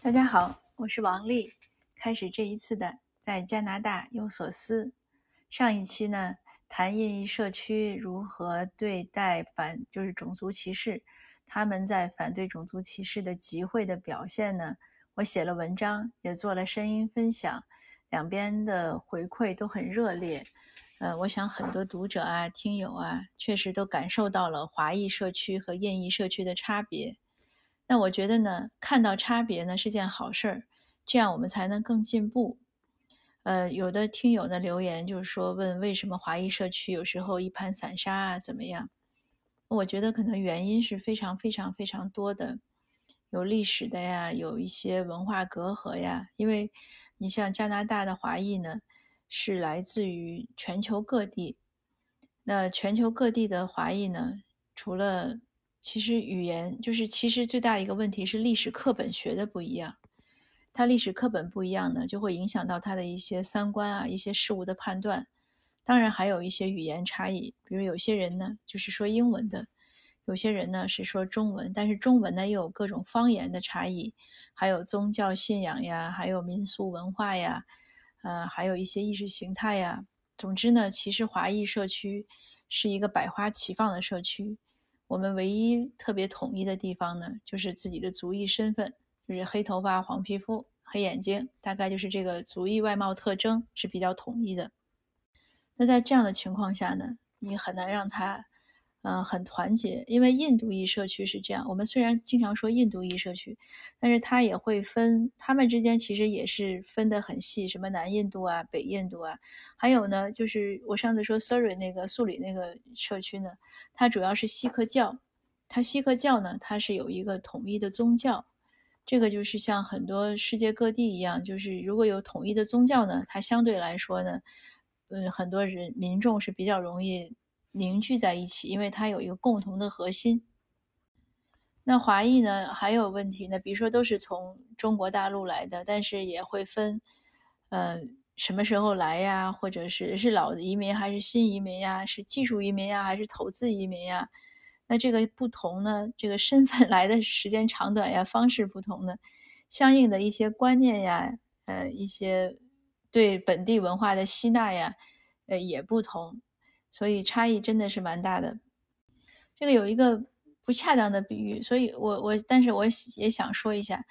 大家好，我是王丽。开始这一次的在加拿大有所思。上一期呢，谈印裔社区如何对待反，就是种族歧视，他们在反对种族歧视的集会的表现呢，我写了文章，也做了声音分享，两边的回馈都很热烈。呃，我想很多读者啊、听友啊，确实都感受到了华裔社区和印裔社区的差别。那我觉得呢，看到差别呢是件好事儿，这样我们才能更进步。呃，有的听友呢留言就是说，问为什么华裔社区有时候一盘散沙啊，怎么样？我觉得可能原因是非常非常非常多的，有历史的呀，有一些文化隔阂呀。因为你像加拿大的华裔呢，是来自于全球各地，那全球各地的华裔呢，除了其实语言就是，其实最大一个问题是历史课本学的不一样。他历史课本不一样呢，就会影响到他的一些三观啊，一些事物的判断。当然还有一些语言差异，比如有些人呢就是说英文的，有些人呢是说中文，但是中文呢又有各种方言的差异，还有宗教信仰呀，还有民俗文化呀，呃，还有一些意识形态呀。总之呢，其实华裔社区是一个百花齐放的社区。我们唯一特别统一的地方呢，就是自己的族裔身份，就是黑头发、黄皮肤、黑眼睛，大概就是这个族裔外貌特征是比较统一的。那在这样的情况下呢，你很难让他。嗯，很团结，因为印度裔社区是这样。我们虽然经常说印度裔社区，但是它也会分，他们之间其实也是分得很细，什么南印度啊、北印度啊，还有呢，就是我上次说 Surrey 那个素里那个社区呢，它主要是锡克教，它锡克教呢，它是有一个统一的宗教，这个就是像很多世界各地一样，就是如果有统一的宗教呢，它相对来说呢，嗯，很多人民众是比较容易。凝聚在一起，因为它有一个共同的核心。那华裔呢，还有问题呢，比如说都是从中国大陆来的，但是也会分，呃，什么时候来呀？或者是是老移民还是新移民呀？是技术移民呀，还是投资移民呀？那这个不同呢，这个身份 来的时间长短呀，方式不同呢，相应的一些观念呀，呃，一些对本地文化的吸纳呀，呃，也不同。所以差异真的是蛮大的。这个有一个不恰当的比喻，所以我我但是我也想说一下，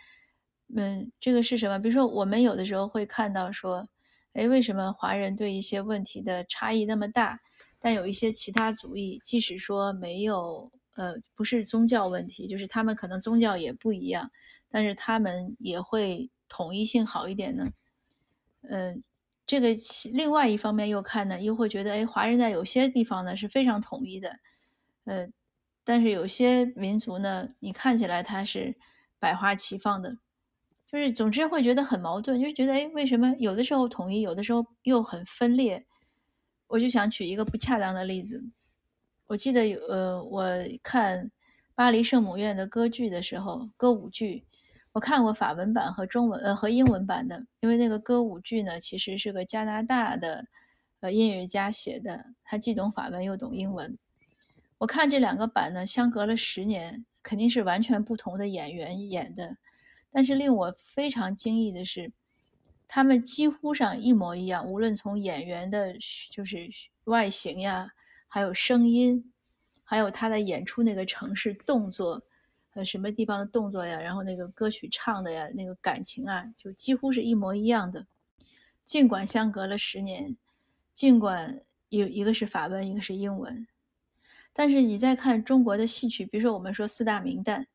嗯，这个是什么？比如说我们有的时候会看到说，哎，为什么华人对一些问题的差异那么大？但有一些其他族裔，即使说没有，呃，不是宗教问题，就是他们可能宗教也不一样，但是他们也会统一性好一点呢？嗯。这个另外一方面又看呢，又会觉得，哎，华人在有些地方呢是非常统一的，呃，但是有些民族呢，你看起来它是百花齐放的，就是总之会觉得很矛盾，就觉得，哎，为什么有的时候统一，有的时候又很分裂？我就想举一个不恰当的例子，我记得有，呃，我看巴黎圣母院的歌剧的时候，歌舞剧。我看过法文版和中文呃和英文版的，因为那个歌舞剧呢，其实是个加拿大的呃音乐家写的，他既懂法文又懂英文。我看这两个版呢，相隔了十年，肯定是完全不同的演员演的。但是令我非常惊异的是，他们几乎上一模一样，无论从演员的，就是外形呀，还有声音，还有他的演出那个城市动作。呃，什么地方的动作呀？然后那个歌曲唱的呀，那个感情啊，就几乎是一模一样的。尽管相隔了十年，尽管有一个是法文，一个是英文，但是你再看中国的戏曲，比如说我们说四大名旦，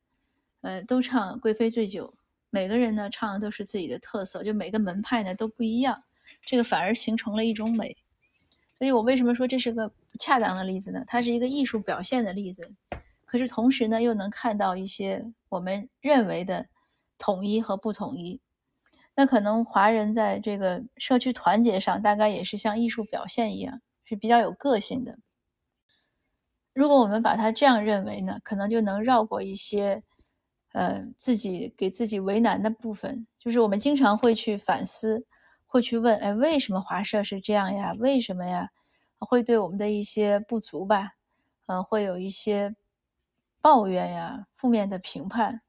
呃，都唱《贵妃醉酒》，每个人呢唱的都是自己的特色，就每个门派呢都不一样，这个反而形成了一种美。所以我为什么说这是个不恰当的例子呢？它是一个艺术表现的例子。可是同时呢，又能看到一些我们认为的统一和不统一。那可能华人在这个社区团结上，大概也是像艺术表现一样，是比较有个性的。如果我们把它这样认为呢，可能就能绕过一些，呃，自己给自己为难的部分。就是我们经常会去反思，会去问：哎，为什么华社是这样呀？为什么呀？会对我们的一些不足吧，嗯，会有一些。抱怨呀，负面的评判，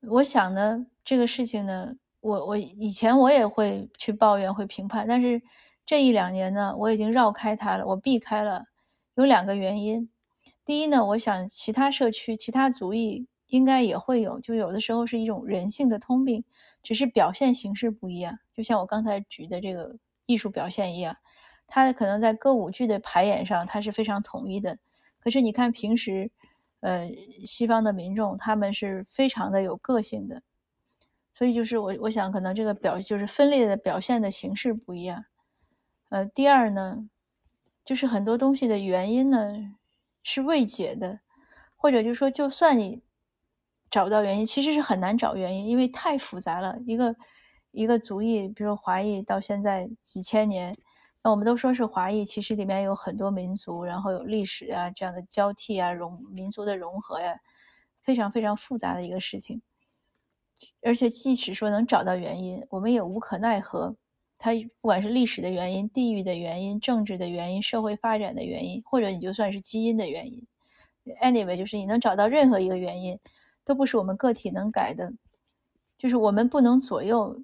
我想呢，这个事情呢，我我以前我也会去抱怨，会评判，但是这一两年呢，我已经绕开它了，我避开了。有两个原因，第一呢，我想其他社区、其他族裔应该也会有，就有的时候是一种人性的通病，只是表现形式不一样。就像我刚才举的这个艺术表现一样，它可能在歌舞剧的排演上它是非常统一的，可是你看平时，呃，西方的民众他们是非常的有个性的。所以就是我，我想可能这个表就是分裂的表现的形式不一样。呃，第二呢，就是很多东西的原因呢是未解的，或者就是说，就算你找不到原因，其实是很难找原因，因为太复杂了。一个一个族裔，比如说华裔，到现在几千年，那我们都说是华裔，其实里面有很多民族，然后有历史啊这样的交替啊，融民族的融合呀，非常非常复杂的一个事情。而且，即使说能找到原因，我们也无可奈何。它不管是历史的原因、地域的原因、政治的原因、社会发展的原因，或者你就算是基因的原因，anyway，就是你能找到任何一个原因，都不是我们个体能改的，就是我们不能左右。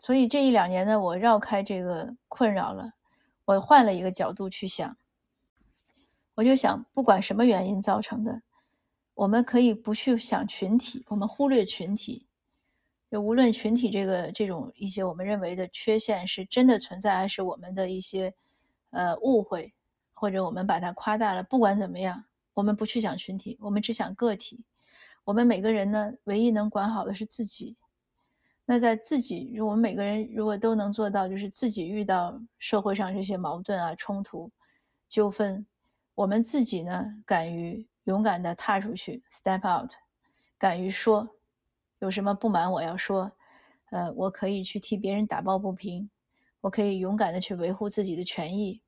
所以这一两年呢，我绕开这个困扰了，我换了一个角度去想，我就想，不管什么原因造成的，我们可以不去想群体，我们忽略群体。就无论群体这个这种一些我们认为的缺陷是真的存在，还是我们的一些呃误会，或者我们把它夸大了，不管怎么样，我们不去想群体，我们只想个体。我们每个人呢，唯一能管好的是自己。那在自己，我们每个人如果都能做到，就是自己遇到社会上这些矛盾啊、冲突、纠纷，我们自己呢，敢于勇敢的踏出去，step out，敢于说。有什么不满我要说，呃，我可以去替别人打抱不平，我可以勇敢的去维护自己的权益，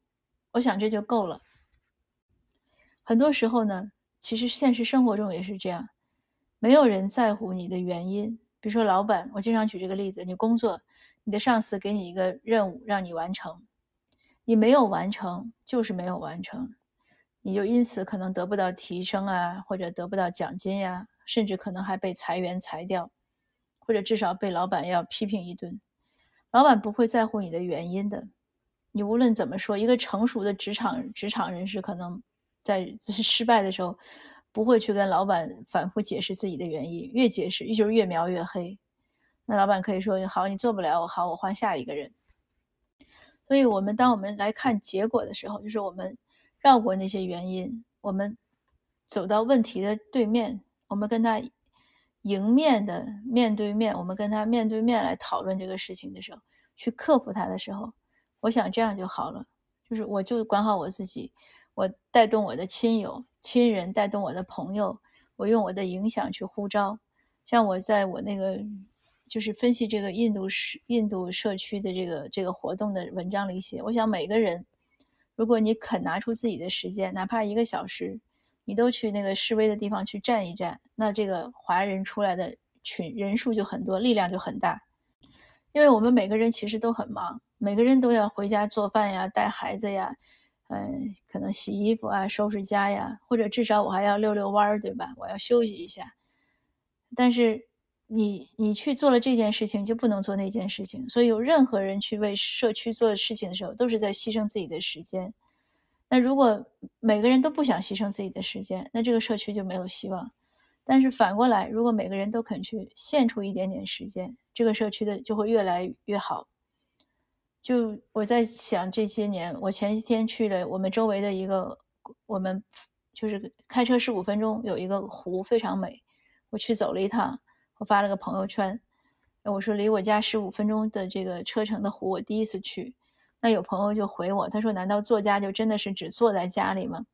我想这就够了。很多时候呢，其实现实生活中也是这样，没有人在乎你的原因。比如说老板，我经常举这个例子，你工作，你的上司给你一个任务让你完成，你没有完成就是没有完成，你就因此可能得不到提升啊，或者得不到奖金呀。甚至可能还被裁员裁掉，或者至少被老板要批评一顿。老板不会在乎你的原因的。你无论怎么说，一个成熟的职场职场人士可能在 失败的时候，不会去跟老板反复解释自己的原因，越解释就是越描越黑。那老板可以说：“好，你做不了，我好，我换下一个人。”所以，我们当我们来看结果的时候，就是我们绕过那些原因，我们走到问题的对面。我们跟他迎面的面对面，我们跟他面对面来讨论这个事情的时候，去克服他的时候，我想这样就好了。就是我就管好我自己，我带动我的亲友、亲人，带动我的朋友，我用我的影响去呼召。像我在我那个就是分析这个印度社印度社区的这个这个活动的文章里写，我想每个人，如果你肯拿出自己的时间，哪怕一个小时。你都去那个示威的地方去站一站，那这个华人出来的群人数就很多，力量就很大。因为我们每个人其实都很忙，每个人都要回家做饭呀、带孩子呀，嗯，可能洗衣服啊、收拾家呀，或者至少我还要遛遛弯儿，对吧？我要休息一下。但是你你去做了这件事情，就不能做那件事情。所以有任何人去为社区做事情的时候，都是在牺牲自己的时间。那如果每个人都不想牺牲自己的时间，那这个社区就没有希望。但是反过来，如果每个人都肯去献出一点点时间，这个社区的就会越来越好。就我在想，这些年我前几天去了我们周围的一个，我们就是开车十五分钟有一个湖，非常美。我去走了一趟，我发了个朋友圈，我说离我家十五分钟的这个车程的湖，我第一次去。那有朋友就回我，他说：“难道作家就真的是只坐在家里吗？”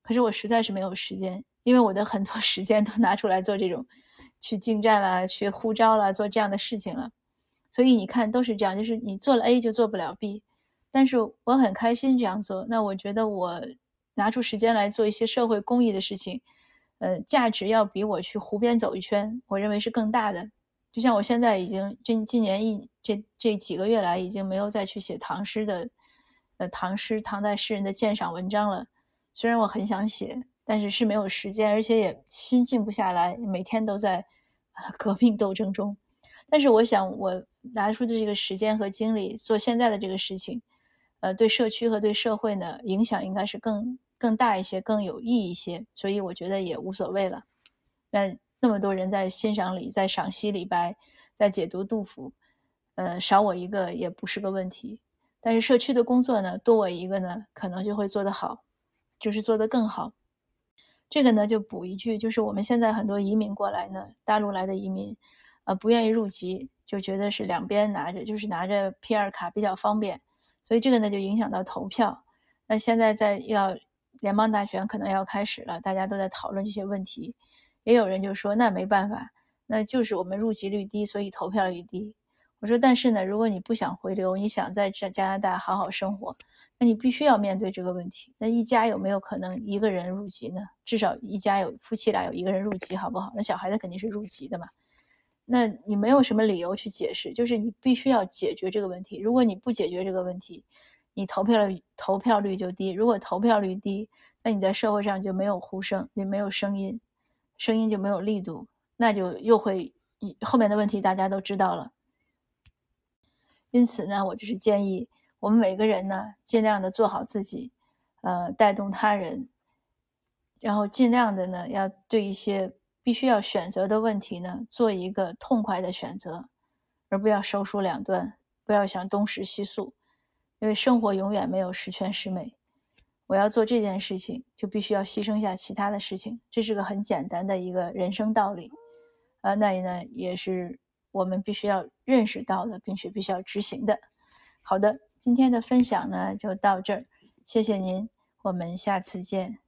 可是我实在是没有时间，因为我的很多 时间都拿出来做这种，去进站了，去呼召了，做这样的事情了。所以你看，都是这样，就是你做了 A 就做不了 B。但是我很开心这样做。那我觉得我拿出时间来做一些社会公益的事情，呃，价值要比我去湖边走一圈，我认为是更大的。就像我现在已经今今年一这这几个月来，已经没有再去写唐诗的，呃，唐诗唐代诗人的鉴赏文章了。虽然我很想写，但是是没有时间，而且也心静不下来，每天都在 革命斗争中。但是我想，我拿出的这个时间和精力做现在的这个事情，呃，对社区和对社会呢影响应该是更更大一些，更有益一些，所以我觉得也无所谓了。那那么多人在欣赏李，在赏析李白，在解读杜甫，呃，少我一个也不是个问题。但是社区的工作呢，多我一个呢，可能就会做得好，就是做得更好。这个呢，就补一句，就是我们现在很多移民过来呢，大陆来的移民，呃，不愿意入籍，就觉得是两边拿着，就是拿着 P2 卡比较方便，所以这个呢就影响到投票。那现在在要联邦大选可能要开始了，大家都在讨论这些问题，也有人就说那没办法，那就是我们入籍率低，所以投票率低。我说，但是呢，如果你不想回流，你想在这加拿大好好生活，那你必须要面对这个问题。那一家有没有可能一个人入籍呢？至少一家有夫妻俩有一个人入籍，好不好？那小孩子肯定是入籍的嘛。那你没有什么理由去解释，就是你必须要解决这个问题。如果你不解决这个问题，你投票率投票率就低。如果投票率低，那你在社会上就没有呼声，你没有声音，声音就没有力度，那就又会后面的问题大家都知道了。因此呢，我就是建议我们每个人呢，尽量的做好自己，呃，带动他人，然后尽量的呢，要对一些必须要选择的问题呢，做一个痛快的选择，而不要手鼠两端，不要想东食西宿，因为生活永远没有十全十美。我要做这件事情，就必须要牺牲一下其他的事情，这是个很简单的一个人生道理，呃，那也呢也是。我们必须要认识到的，并且必须要执行的。好的，今天的分享呢就到这儿，谢谢您，我们下次见。